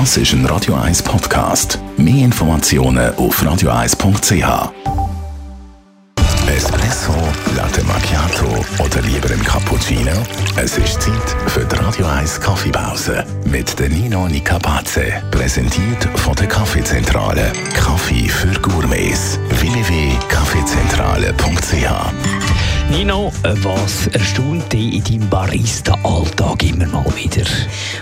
Das ist ein Radio 1 Podcast. Mehr Informationen auf radio1.ch. Espresso, Latte Macchiato oder lieber ein Cappuccino? Es ist Zeit für die Radio 1 Kaffeepause mit der Nino Nicapace. Präsentiert von der Kaffeezentrale. Kaffee für Gourmets. www.kaffeezentrale.ch Nino, was erstaunt dich in deinem Barista-Alltag immer mal wieder?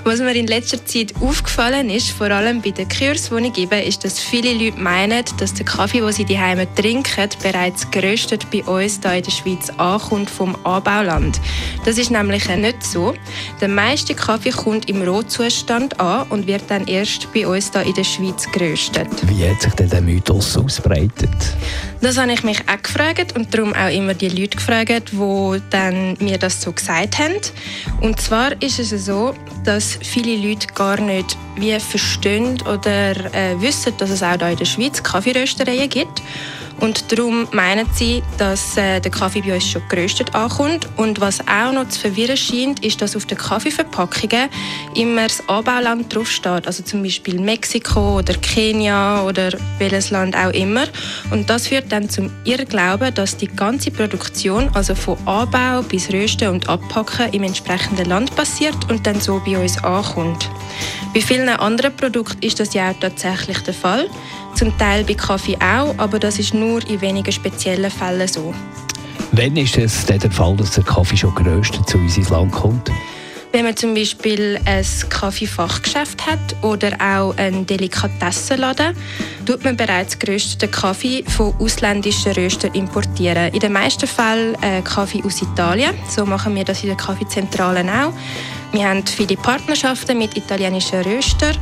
Was mir in letzter Zeit aufgefallen ist, vor allem bei den Kurs, die ich gebe, ist, dass viele Leute meinen, dass der Kaffee, den sie daheim trinken, bereits geröstet bei uns hier in der Schweiz ankommt vom Anbauland. Das ist nämlich nicht so. Der meiste Kaffee kommt im Rohzustand an und wird dann erst bei uns hier in der Schweiz geröstet. Wie hat sich denn der Mythos ausbreitet? Das habe ich mich auch gefragt und darum auch immer die Leute gefragt, die dann mir das so gesagt haben. Und zwar ist es so, dass viele Leute gar nicht wie verstehen oder äh, wissen, dass es auch hier in der Schweiz Kaffeeröstereien gibt. Und darum meinen sie, dass äh, der Kaffee bei uns schon geröstet ankommt. Und was auch noch zu verwirren scheint, ist, dass auf den Kaffeeverpackungen immer das Anbauland draufsteht. Also zum Beispiel Mexiko oder Kenia oder welches Land auch immer. Und das führt dann zum Irrglauben, dass die ganze Produktion, also von Anbau bis Rösten und Abpacken, im entsprechenden Land passiert und dann so bei uns ankommt. Bei anderen Produkten ist das ja auch tatsächlich der Fall. Zum Teil bei Kaffee auch, aber das ist nur in wenigen speziellen Fällen so. Wann ist es der Fall, dass der Kaffee schon geröstet zu uns ins Land kommt? Wenn man zum Beispiel ein Kaffeefachgeschäft hat oder auch einen Delikatessenladen, tut man bereits gerösteten Kaffee von ausländischen Röstern importieren. In den meisten Fällen äh, Kaffee aus Italien. So machen wir das in der Kaffeezentrale auch. Wir haben viele Partnerschaften mit italienischen Röstern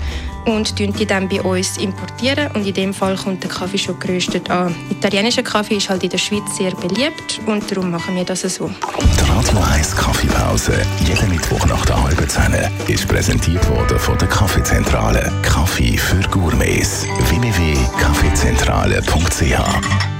und die dann bei uns importieren und in dem Fall kommt der Kaffee schon geröstet an. Italienischer Kaffee ist halt in der Schweiz sehr beliebt und darum machen wir das so. Die Radio 1 Kaffeepause, jeden Mittwoch nach der halben Zehn, ist präsentiert worden von der Kaffeezentrale. Kaffee für Gourmets. www.kaffeezentrale.ch